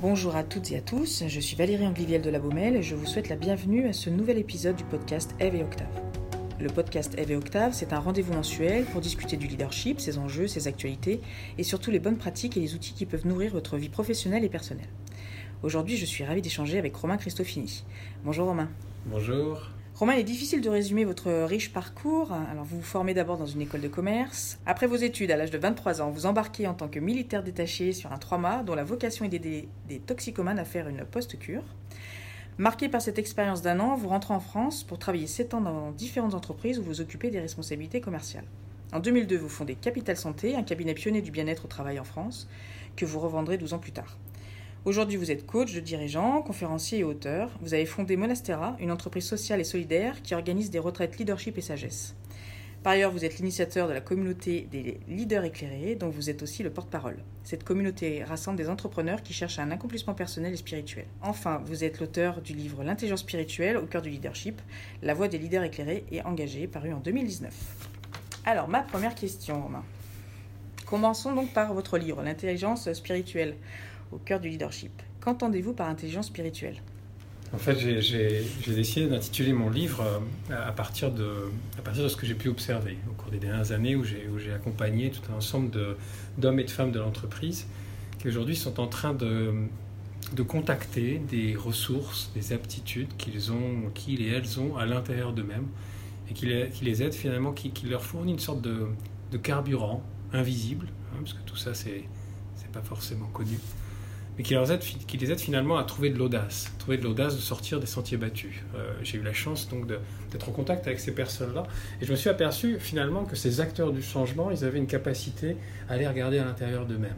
Bonjour à toutes et à tous, je suis Valérie Angliviel de la Baumelle et je vous souhaite la bienvenue à ce nouvel épisode du podcast Eve et Octave. Le podcast Eve et Octave, c'est un rendez-vous mensuel pour discuter du leadership, ses enjeux, ses actualités et surtout les bonnes pratiques et les outils qui peuvent nourrir votre vie professionnelle et personnelle. Aujourd'hui, je suis ravie d'échanger avec Romain Christofini. Bonjour Romain. Bonjour. Romain, il est difficile de résumer votre riche parcours. Alors, vous vous formez d'abord dans une école de commerce. Après vos études, à l'âge de 23 ans, vous embarquez en tant que militaire détaché sur un 3 mâts dont la vocation est d'aider des toxicomanes à faire une post-cure. Marqué par cette expérience d'un an, vous rentrez en France pour travailler 7 ans dans différentes entreprises où vous occupez des responsabilités commerciales. En 2002, vous fondez Capital Santé, un cabinet pionnier du bien-être au travail en France, que vous revendrez 12 ans plus tard. Aujourd'hui, vous êtes coach de dirigeant, conférencier et auteur. Vous avez fondé Monastera, une entreprise sociale et solidaire qui organise des retraites leadership et sagesse. Par ailleurs, vous êtes l'initiateur de la communauté des leaders éclairés, dont vous êtes aussi le porte-parole. Cette communauté rassemble des entrepreneurs qui cherchent un accomplissement personnel et spirituel. Enfin, vous êtes l'auteur du livre L'intelligence spirituelle au cœur du leadership, La voix des leaders éclairés et engagés, paru en 2019. Alors, ma première question, Romain. Commençons donc par votre livre, L'intelligence spirituelle au cœur du leadership. Qu'entendez-vous par intelligence spirituelle? En fait, j'ai décidé d'intituler mon livre euh, à partir, de, à partir de ce que j'ai pu observer au cours des dernières années où j'ai accompagné tout un ensemble d'hommes et de femmes de l'entreprise qui aujourd'hui sont en train de, de contacter des ressources, des aptitudes qu'ils ont, et elles ont à l'intérieur d'eux-mêmes et qui les, aident finalement, qui, qui, leur fournit une sorte de, de carburant invisible, hein, parce que tout ça c'est pas forcément connu, mais qui, les aide finalement à trouver de l'audace, trouver de l'audace de sortir des sentiers battus. Euh, j'ai eu la chance donc d'être en contact avec ces personnes-là, et je me suis aperçu finalement que ces acteurs du changement, ils avaient une capacité à aller regarder à l'intérieur d'eux-mêmes.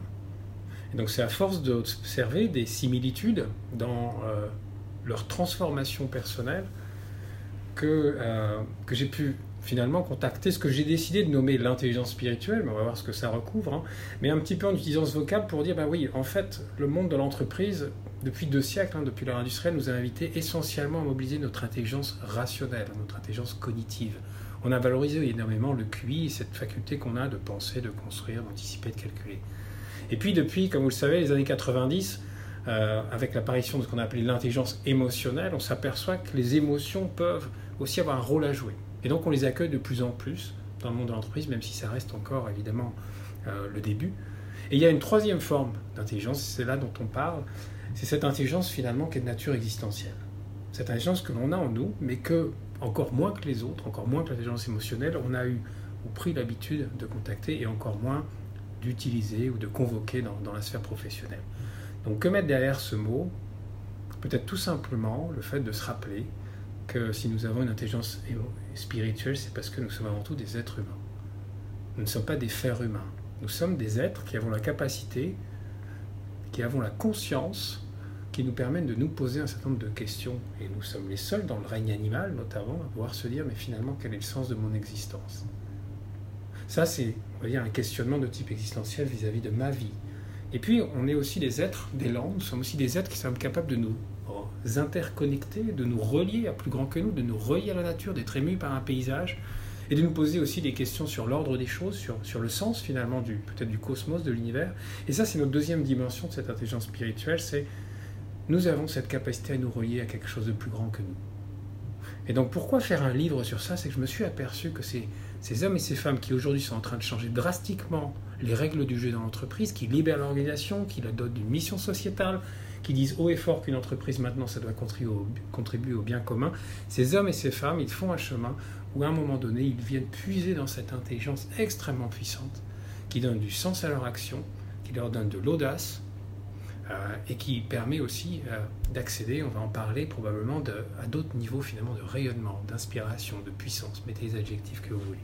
Et donc c'est à force d'observer des similitudes dans euh, leur transformation personnelle que, euh, que j'ai pu finalement contacter ce que j'ai décidé de nommer l'intelligence spirituelle, mais on va voir ce que ça recouvre, hein. mais un petit peu en utilisant ce vocable pour dire, bah oui, en fait, le monde de l'entreprise, depuis deux siècles, hein, depuis l'ère industrielle, nous a invité essentiellement à mobiliser notre intelligence rationnelle, notre intelligence cognitive. On a valorisé énormément le QI, cette faculté qu'on a de penser, de construire, d'anticiper, de calculer. Et puis depuis, comme vous le savez, les années 90, euh, avec l'apparition de ce qu'on a appelé l'intelligence émotionnelle, on s'aperçoit que les émotions peuvent aussi avoir un rôle à jouer. Et donc on les accueille de plus en plus dans le monde de l'entreprise, même si ça reste encore évidemment euh, le début. Et il y a une troisième forme d'intelligence, c'est là dont on parle, c'est cette intelligence finalement qui est de nature existentielle. Cette intelligence que l'on a en nous, mais que, encore moins que les autres, encore moins que l'intelligence émotionnelle, on a eu ou pris l'habitude de contacter et encore moins d'utiliser ou de convoquer dans, dans la sphère professionnelle. Donc que mettre derrière ce mot? Peut-être tout simplement le fait de se rappeler que si nous avons une intelligence spirituelle, c'est parce que nous sommes avant tout des êtres humains. Nous ne sommes pas des fers humains. Nous sommes des êtres qui avons la capacité, qui avons la conscience, qui nous permettent de nous poser un certain nombre de questions. Et nous sommes les seuls dans le règne animal, notamment, à pouvoir se dire, mais finalement, quel est le sens de mon existence? Ça, c'est, un questionnement de type existentiel vis-à-vis -vis de ma vie. Et puis, on est aussi des êtres langues, nous sommes aussi des êtres qui sont capables de nous interconnecter, de nous relier à plus grand que nous, de nous relier à la nature, d'être émus par un paysage, et de nous poser aussi des questions sur l'ordre des choses, sur, sur le sens finalement du peut-être du cosmos, de l'univers. Et ça, c'est notre deuxième dimension de cette intelligence spirituelle, c'est nous avons cette capacité à nous relier à quelque chose de plus grand que nous. Et donc pourquoi faire un livre sur ça? C'est que je me suis aperçu que ces, ces hommes et ces femmes qui aujourd'hui sont en train de changer drastiquement les règles du jeu dans l'entreprise, qui libèrent l'organisation, qui la dotent d'une mission sociétale, qui disent haut et fort qu'une entreprise maintenant, ça doit contribuer au, bien commun, ces hommes et ces femmes, ils font un chemin où à un moment donné, ils viennent puiser dans cette intelligence extrêmement puissante, qui donne du sens à leur action, qui leur donne de l'audace, euh, et qui permet aussi euh, d'accéder, on va en parler probablement, à d'autres niveaux finalement de rayonnement, d'inspiration, de puissance, mettez les adjectifs que vous voulez.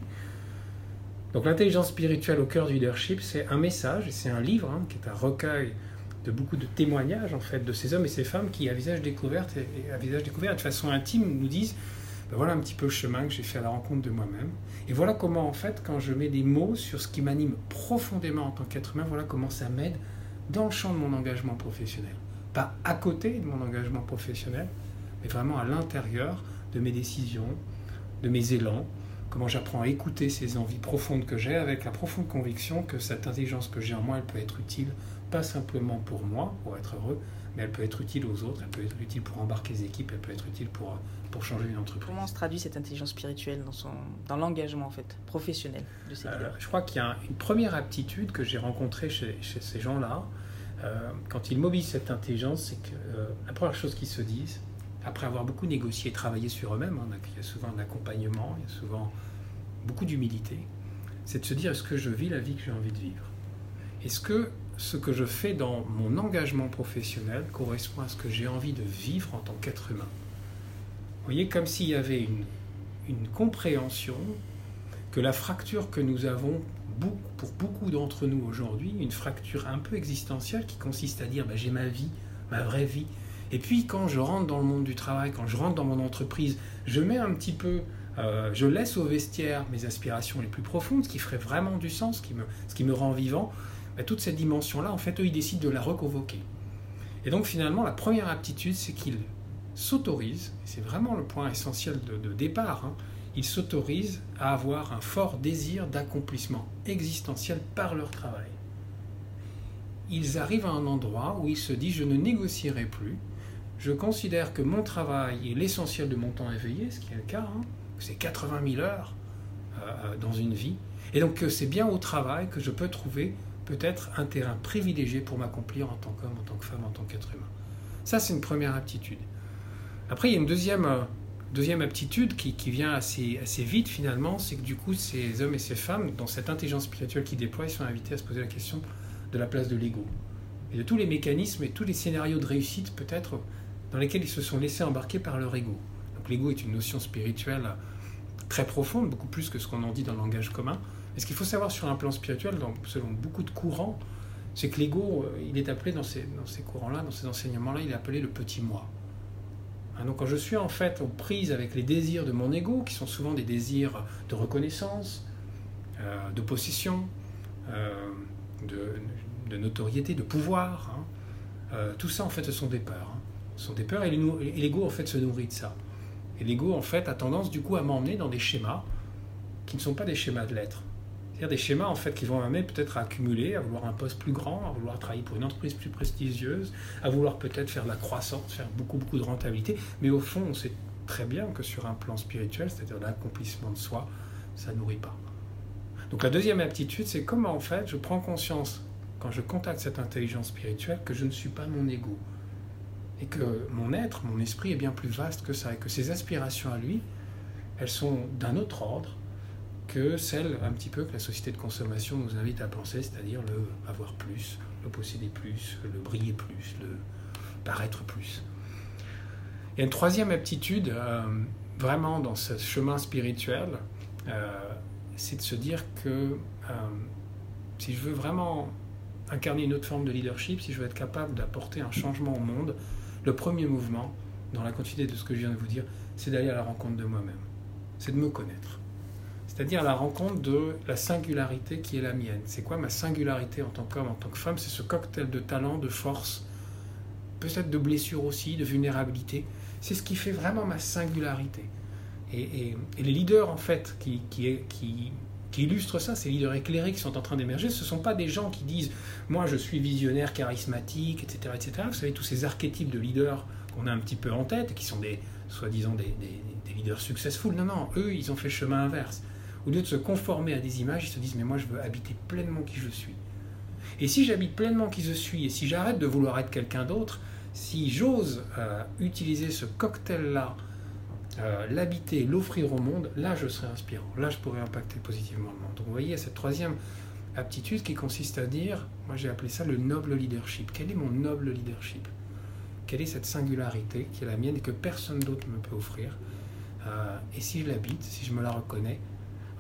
Donc l'intelligence spirituelle au cœur du leadership, c'est un message, c'est un livre hein, qui est un recueil de beaucoup de témoignages en fait de ces hommes et ces femmes qui à visage découvert et, à visage découvert de façon intime nous disent ben voilà un petit peu le chemin que j'ai fait à la rencontre de moi-même. Et voilà comment en fait quand je mets des mots sur ce qui m'anime profondément en tant qu'être humain voilà comment ça m'aide dans le champ de mon engagement professionnel. Pas à côté de mon engagement professionnel mais vraiment à l'intérieur de mes décisions de mes élans comment j'apprends à écouter ces envies profondes que j'ai avec la profonde conviction que cette intelligence que j'ai en moi elle peut être utile pas simplement pour moi, pour être heureux, mais elle peut être utile aux autres, elle peut être utile pour embarquer les équipes, elle peut être utile pour, pour changer une entreprise. Comment se traduit cette intelligence spirituelle dans, son, dans l'engagement en fait, professionnel de ces leaders Je crois qu'il y a une première aptitude que j'ai rencontrée chez, chez ces gens-là. quand ils mobilisent cette intelligence, c'est que la première chose qu'ils se disent, après avoir beaucoup négocié et travaillé sur eux-mêmes, hein, il y a souvent un accompagnement, il y a souvent beaucoup d'humilité, c'est de se dire est-ce que je vis la vie que j'ai envie de vivre? Est-ce que ce que je fais dans mon engagement professionnel correspond à ce que j'ai envie de vivre en tant qu'être humain Vous voyez, comme s'il y avait une, compréhension que la fracture que nous avons pour beaucoup d'entre nous aujourd'hui, une fracture un peu existentielle qui consiste à dire bah, j'ai ma vie, ma vraie vie, et puis quand je rentre dans le monde du travail, quand je rentre dans mon entreprise, je mets un petit peu, euh, je laisse au vestiaire mes aspirations les plus profondes, ce qui ferait vraiment du sens, qui me, ce qui me rend vivant. Toute cette dimension-là, en fait, eux, ils décident de la reconvoquer. Et donc finalement, la première aptitude, c'est qu'ils s'autorisent, c'est vraiment le point essentiel de, départ, hein, ils s'autorisent à avoir un fort désir d'accomplissement existentiel par leur travail. Ils arrivent à un endroit où ils se disent je ne négocierai plus, je considère que mon travail est l'essentiel de mon temps éveillé, ce qui est le cas, hein. c'est 80 000 heures euh, euh, dans une vie, et donc c'est bien au travail que je peux trouver peut-être un terrain privilégié pour m'accomplir en tant qu'homme, en tant que femme, en tant qu'être humain. Ça, c'est une première aptitude. Après, il y a une deuxième, euh, deuxième aptitude qui, qui vient assez, assez vite finalement, c'est que du coup, ces hommes et ces femmes, dans cette intelligence spirituelle qu'ils déploient, ils sont invités à se poser la question de la place de l'ego. Et de tous les mécanismes et tous les scénarios de réussite peut-être dans lesquels ils se sont laissés embarquer par leur ego. Donc l'ego est une notion spirituelle très profonde, beaucoup plus que ce qu'on en dit dans le langage commun. Et ce qu'il faut savoir sur un plan spirituel, selon beaucoup de courants, c'est que l'ego, euh, il est appelé dans ces, dans ces courants-là, dans ces enseignements-là, il est appelé le petit moi. Hein, donc quand je suis en fait en prise avec les désirs de mon ego, qui sont souvent des désirs de reconnaissance, euh, de possession, euh, de, notoriété, de pouvoir, hein, tout ça en fait ce sont des peurs. Hein sont des peurs et l'ego en fait se nourrit de ça. Et l'ego en fait a tendance du coup à m'emmener dans des schémas qui ne sont pas des schémas de l'être. Des schémas en fait qui vont m'amener peut-être à accumuler, à vouloir un poste plus grand, à vouloir travailler pour une entreprise plus prestigieuse, à vouloir peut-être faire de la croissance, faire beaucoup beaucoup de rentabilité. Mais au fond, on sait très bien que sur un plan spirituel, c'est-à-dire l'accomplissement de soi, ça nourrit pas. Donc la deuxième aptitude, c'est comment en fait je prends conscience quand je contacte cette intelligence spirituelle que je ne suis pas mon ego, et que mon être, mon esprit est bien plus vaste que ça, et que ses aspirations à lui, elles sont d'un autre ordre que celles un petit peu que la société de consommation nous invite à penser, c'est-à-dire le avoir plus, le posséder plus, le briller plus, le paraître plus. Et une troisième aptitude, euh, vraiment dans ce chemin spirituel, euh, c'est de se dire que euh, si je veux vraiment incarner une autre forme de leadership, si je veux être capable d'apporter un changement au monde, le premier mouvement, dans la continuité de ce que je viens de vous dire, c'est d'aller à la rencontre de moi-même. C'est de me connaître. C'est-à-dire la rencontre de la singularité qui est la mienne. C'est quoi ma singularité en tant qu'homme, en tant que femme? C'est ce cocktail de talent, de force, peut-être de blessure aussi, de vulnérabilité. C'est ce qui fait vraiment ma singularité. Et, les leaders, en fait, qui illustrent ça, ces leaders éclairés qui sont en train d'émerger, ce ne sont pas des gens qui disent moi je suis visionnaire, charismatique, etc., etc. Vous savez, tous ces archétypes de leaders qu'on a un petit peu en tête, qui sont des soi-disant des, leaders successful, non, non, eux ils ont fait le chemin inverse. Au lieu de se conformer à des images, ils se disent mais moi je veux habiter pleinement qui je suis. Et si j'habite pleinement qui je suis, et si j'arrête de vouloir être quelqu'un d'autre, si j'ose euh, utiliser ce cocktail-là euh, l'habiter, l'offrir au monde, là je serais inspirant, là je pourrais impacter positivement le monde. Donc vous voyez cette troisième aptitude qui consiste à dire, moi j'ai appelé ça le noble leadership. Quel est mon noble leadership? Quelle est cette singularité qui est la mienne et que personne d'autre ne peut offrir? Euh, Et si je l'habite, si je me la reconnais,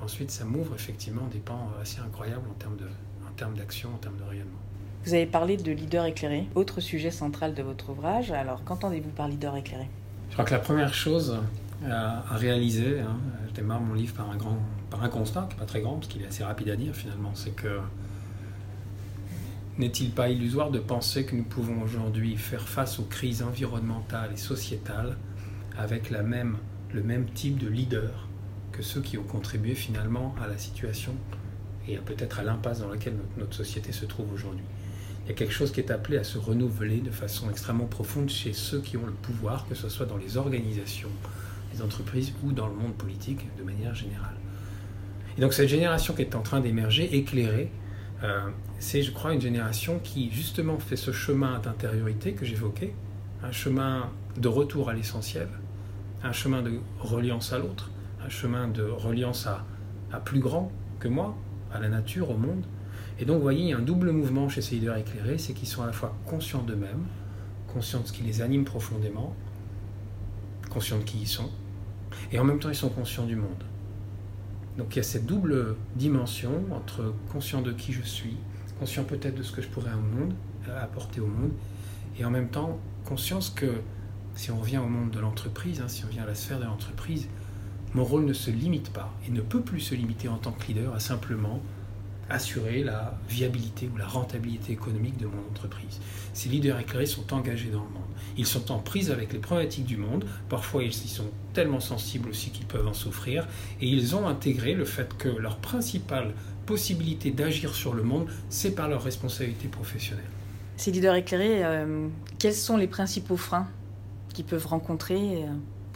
ensuite ça m'ouvre effectivement des pans assez incroyables en termes, de, en termes d'action, en termes de rayonnement. Vous avez parlé de leader éclairé, autre sujet central de votre ouvrage. Alors qu'entendez-vous par leader éclairé? Je crois que la première chose, à, réaliser. Hein. Je démarre mon livre par un, grand, par un constat, qui n'est pas très grand, parce qu'il est assez rapide à dire finalement. C'est que n'est-il pas illusoire de penser que nous pouvons aujourd'hui faire face aux crises environnementales et sociétales avec la même, le même type de leader que ceux qui ont contribué finalement à la situation et peut-être à l'impasse dans laquelle notre, société se trouve aujourd'hui. il y a quelque chose qui est appelé à se renouveler de façon extrêmement profonde chez ceux qui ont le pouvoir, que ce soit dans les organisations, les entreprises ou dans le monde politique de manière générale. Et donc cette génération qui est en train d'émerger, éclairée, euh, c'est, je crois, une génération qui justement fait ce chemin d'intériorité que j'évoquais, un chemin de retour à l'essentiel, un chemin de reliance à l'autre, un chemin de reliance à, plus grand que moi, à la nature, au monde. Et donc, vous voyez, il y a un double mouvement chez ces leaders éclairés, c'est qu'ils sont à la fois conscients d'eux-mêmes, conscients de ce qui les anime profondément, conscients de qui ils sont, et en même temps, ils sont conscients du monde. Donc il y a cette double dimension entre conscient de qui je suis, conscient peut-être de ce que je pourrais au monde, apporter au monde, et en même temps conscience que si on revient au monde de l'entreprise, hein, si on revient à la sphère de l'entreprise, mon rôle ne se limite pas et ne peut plus se limiter en tant que leader à simplement assurer la viabilité ou la rentabilité économique de mon entreprise. Ces leaders éclairés sont engagés dans le monde. Ils sont en prise avec les problématiques du monde. Parfois, ils y sont tellement sensibles aussi qu'ils peuvent en souffrir. Et ils ont intégré le fait que leur principale possibilité d'agir sur le monde, c'est par leur responsabilité professionnelle. Ces leaders éclairés, euh, quels sont les principaux freins qu'ils peuvent rencontrer euh,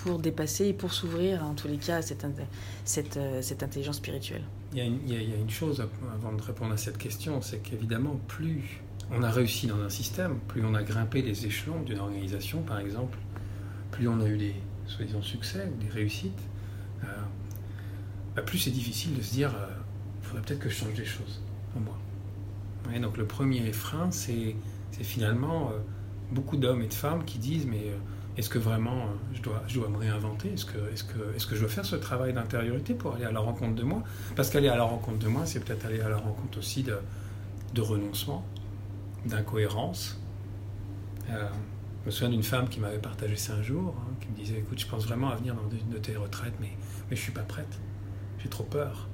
pour dépasser et pour s'ouvrir, en tous les cas, à cette, euh, cette intelligence spirituelle il y, a une, il chose avant de répondre à cette question, c'est qu'évidemment, plus on a réussi dans un système, plus on a grimpé les échelons d'une organisation, par exemple, plus on a eu des soi-disant succès ou des réussites, euh, bah plus c'est difficile de se dire il euh, faudrait peut-être que je change des choses en moi. Donc le premier frein, c'est finalement beaucoup d'hommes et de femmes qui disent mais est-ce que vraiment euh, je dois, je dois me réinventer? Est-ce que, est que, est que je dois faire ce travail d'intériorité pour aller à la rencontre de moi? Parce qu'aller à la rencontre de moi, c'est peut-être aller à la rencontre aussi de, de renoncement, d'incohérence. Euh, je me souviens d'une femme qui m'avait partagé ça un jour, hein, qui me disait Écoute, je pense vraiment à venir dans une de tes retraites, mais, mais je ne suis pas prête. J'ai trop peur.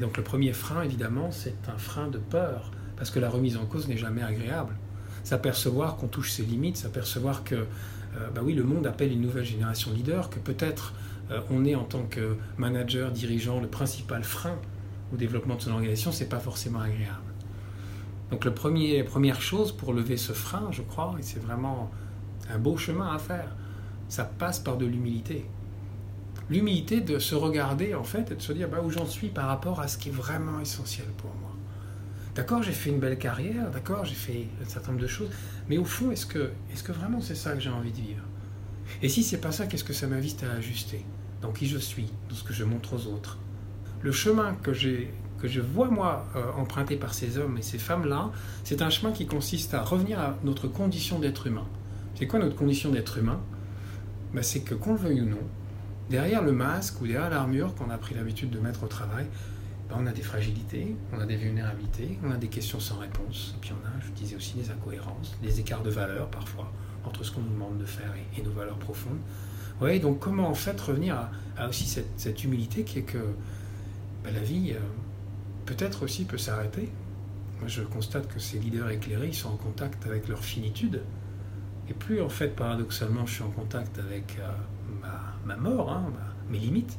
Donc le premier frein, évidemment, c'est un frein de peur, parce que la remise en cause n'est jamais agréable s'apercevoir qu'on touche ses limites, s'apercevoir que, euh, bah oui, le monde appelle une nouvelle génération de leaders, que peut-être euh, on est en tant que manager, dirigeant, le principal frein au développement de son organisation, c'est pas forcément agréable. Donc premier, première chose pour lever ce frein, je crois, et c'est vraiment un beau chemin à faire, ça passe par de l'humilité. L'humilité de se regarder en fait et de se dire bah, où j'en suis par rapport à ce qui est vraiment essentiel pour moi. D'accord, j'ai fait une belle carrière, d'accord, j'ai fait un certain nombre de choses, mais au fond, est-ce que, est que vraiment c'est ça que j'ai envie de vivre? Et si c'est pas ça, qu'est-ce que ça m'invite à ajuster Dans qui je suis, dans ce que je montre aux autres? Le chemin que, que je vois moi euh, emprunté par ces hommes et ces femmes-là, c'est un chemin qui consiste à revenir à notre condition d'être humain. C'est quoi notre condition d'être humain? Ben, C'est que, qu'on le veuille ou non, derrière le masque ou derrière l'armure qu'on a pris l'habitude de mettre au travail, on a des fragilités, on a des vulnérabilités, on a des questions sans réponse, et puis on a, je disais aussi, des incohérences, des écarts de valeur parfois entre ce qu'on nous demande de faire et, nos valeurs profondes. Ouais, donc comment en fait revenir à, aussi cette, humilité qui est que bah, la vie euh, peut-être aussi peut s'arrêter. Moi je constate que ces leaders éclairés, sont en contact avec leur finitude. Et plus en fait paradoxalement je suis en contact avec euh, ma, mort, hein, mes limites,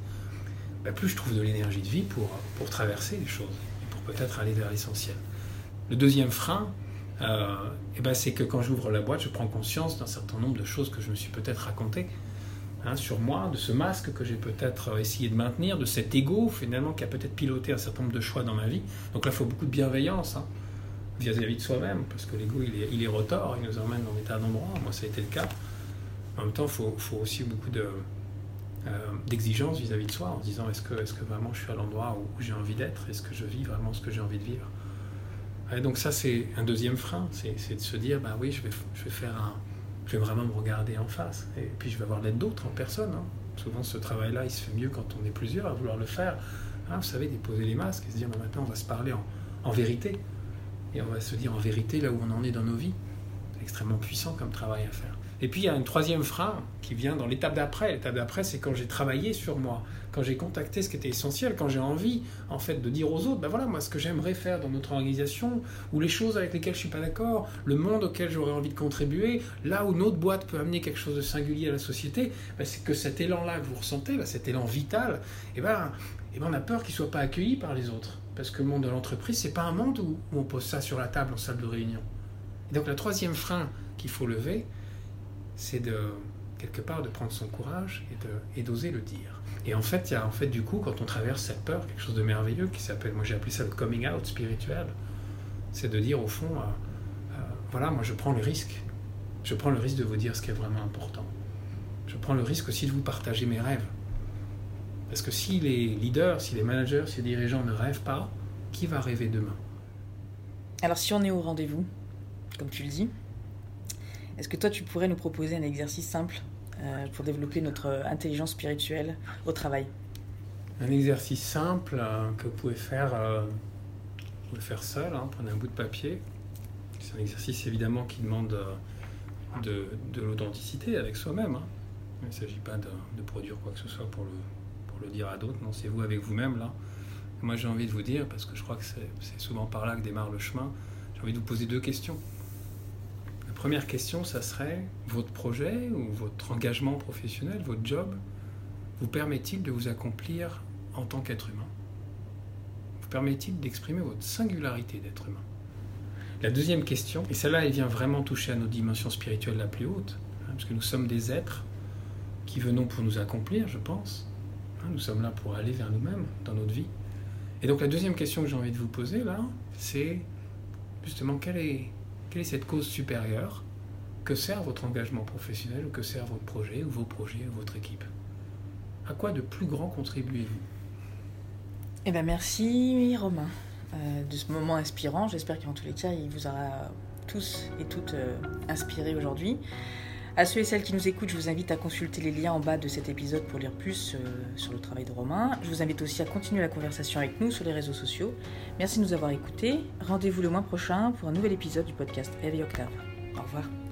bah, plus je trouve de l'énergie de vie pour, pour traverser les choses et pour peut-être aller vers l'essentiel. Le deuxième frein, euh, eh ben, c'est que quand j'ouvre la boîte, je prends conscience d'un certain nombre de choses que je me suis peut-être racontées hein, sur moi, de ce masque que j'ai peut-être essayé de maintenir, de cet ego finalement qui a peut-être piloté un certain nombre de choix dans ma vie. Donc là, il faut beaucoup de bienveillance hein, vis-à-vis de soi-même, parce que l'ego, il est, il est rotor, il nous emmène dans des tas d'endroits. Moi, ça a été le cas. En même temps, il faut, faut aussi beaucoup de, euh, d'exigence vis-à-vis de soi en disant est-ce que, est que vraiment je suis à l'endroit où, j'ai envie d'être? Est-ce que je vis vraiment ce que j'ai envie de vivre? Donc ça c'est un deuxième frein, c'est de se dire bah oui je vais, je vais faire un, je vais vraiment me regarder en face et puis je vais avoir l'aide d'autres en personne. Hein. Souvent ce travail-là il se fait mieux quand on est plusieurs à vouloir le faire. Hein, vous savez déposer les masques et se dire bah, maintenant on va se parler en, en vérité et on va se dire en vérité là où on en est dans nos vies. C'est extrêmement puissant comme travail à faire. Et puis il y a un troisième frein qui vient dans l'étape d'après. L'étape d'après, c'est quand j'ai travaillé sur moi, quand j'ai contacté ce qui était essentiel, quand j'ai envie, en fait, de dire aux autres, ben voilà, moi, ce que j'aimerais faire dans notre organisation, ou les choses avec lesquelles je suis pas d'accord, le monde auquel j'aurais envie de contribuer, là où notre boîte peut amener quelque chose de singulier à la société, ben, c'est que cet élan-là que vous ressentez, ben, cet élan vital, et eh ben, eh ben, on a peur qu'il soit pas accueilli par les autres. Parce que le monde de l'entreprise, c'est pas un monde où, on pose ça sur la table en salle de réunion. Et donc, le troisième frein qu'il faut lever, c'est de, quelque part, de prendre son courage et d'oser le dire. Et en fait, il y a en fait du coup, quand on traverse cette peur, quelque chose de merveilleux qui s'appelle, moi j'ai appelé ça le coming out spirituel, c'est de dire au fond, euh, euh, voilà, moi je prends le risque, je prends le risque de vous dire ce qui est vraiment important. Je prends le risque aussi de vous partager mes rêves. Parce que si les leaders, si les managers, si les dirigeants ne rêvent pas, qui va rêver demain? Alors si on est au rendez-vous, comme tu le dis, est-ce que toi tu pourrais nous proposer un exercice simple euh, pour développer notre intelligence spirituelle au travail? Un exercice simple euh, que vous pouvez faire, euh, seul, hein, prenez un bout de papier. C'est un exercice évidemment qui demande de, l'authenticité avec soi-même. Hein. Il ne s'agit pas de, produire quoi que ce soit pour le, pour le dire à d'autres, non, c'est vous avec vous-même là. moi j'ai envie de vous dire, parce que je crois que c'est souvent par là que démarre le chemin, j'ai envie de vous poser deux questions. Première question, ça serait votre projet ou votre engagement professionnel, votre job, vous permet-il de vous accomplir en tant qu'être humain? Vous permet-il d'exprimer votre singularité d'être humain? La deuxième question, et celle-là, elle vient vraiment toucher à nos dimensions spirituelles la plus haute, hein, parce que nous sommes des êtres qui venons pour nous accomplir, je pense. Hein, nous sommes là pour aller vers nous-mêmes dans notre vie. Et donc la deuxième question que j'ai envie de vous poser là, c'est justement quelle est quelle est cette cause supérieure Que sert votre engagement professionnel ou que sert votre projet ou vos projets ou votre équipe? À quoi de plus grand contribuez-vous? Eh bien merci Romain euh, de ce moment inspirant. J'espère qu'en tous les cas il vous aura tous et toutes euh, inspirés aujourd'hui. À ceux et celles qui nous écoutent, je vous invite à consulter les liens en bas de cet épisode pour lire plus euh, sur le travail de Romain. Je vous invite aussi à continuer la conversation avec nous sur les réseaux sociaux. Merci de nous avoir écoutés. Rendez-vous le mois prochain pour un nouvel épisode du podcast Eve Octave. Au revoir.